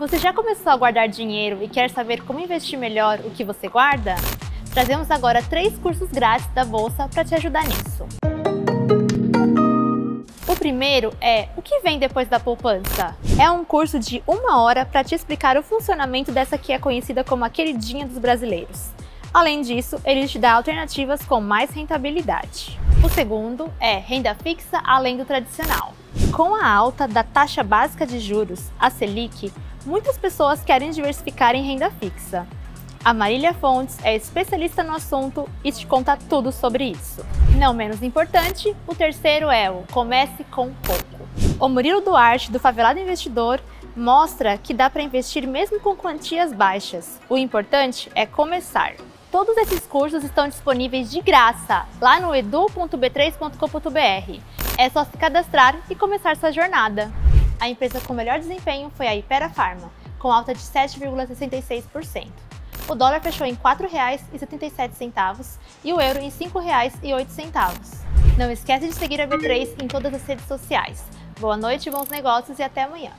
Você já começou a guardar dinheiro e quer saber como investir melhor o que você guarda? Trazemos agora três cursos grátis da Bolsa para te ajudar nisso. O primeiro é O que vem depois da poupança? É um curso de uma hora para te explicar o funcionamento dessa que é conhecida como a queridinha dos brasileiros. Além disso, ele te dá alternativas com mais rentabilidade. O segundo é renda fixa além do tradicional. Com a alta da taxa básica de juros, a Selic, muitas pessoas querem diversificar em renda fixa. A Marília Fontes é especialista no assunto e te conta tudo sobre isso. Não menos importante, o terceiro é o Comece com Pouco. O Murilo Duarte, do Favelado Investidor, mostra que dá para investir mesmo com quantias baixas. O importante é começar. Todos esses cursos estão disponíveis de graça lá no edu.b3.com.br. É só se cadastrar e começar sua jornada. A empresa com melhor desempenho foi a Ipera Pharma, com alta de 7,66%. O dólar fechou em R$ 4,77 e o euro em R$ 5,08. Não esquece de seguir a B3 em todas as redes sociais. Boa noite, bons negócios e até amanhã.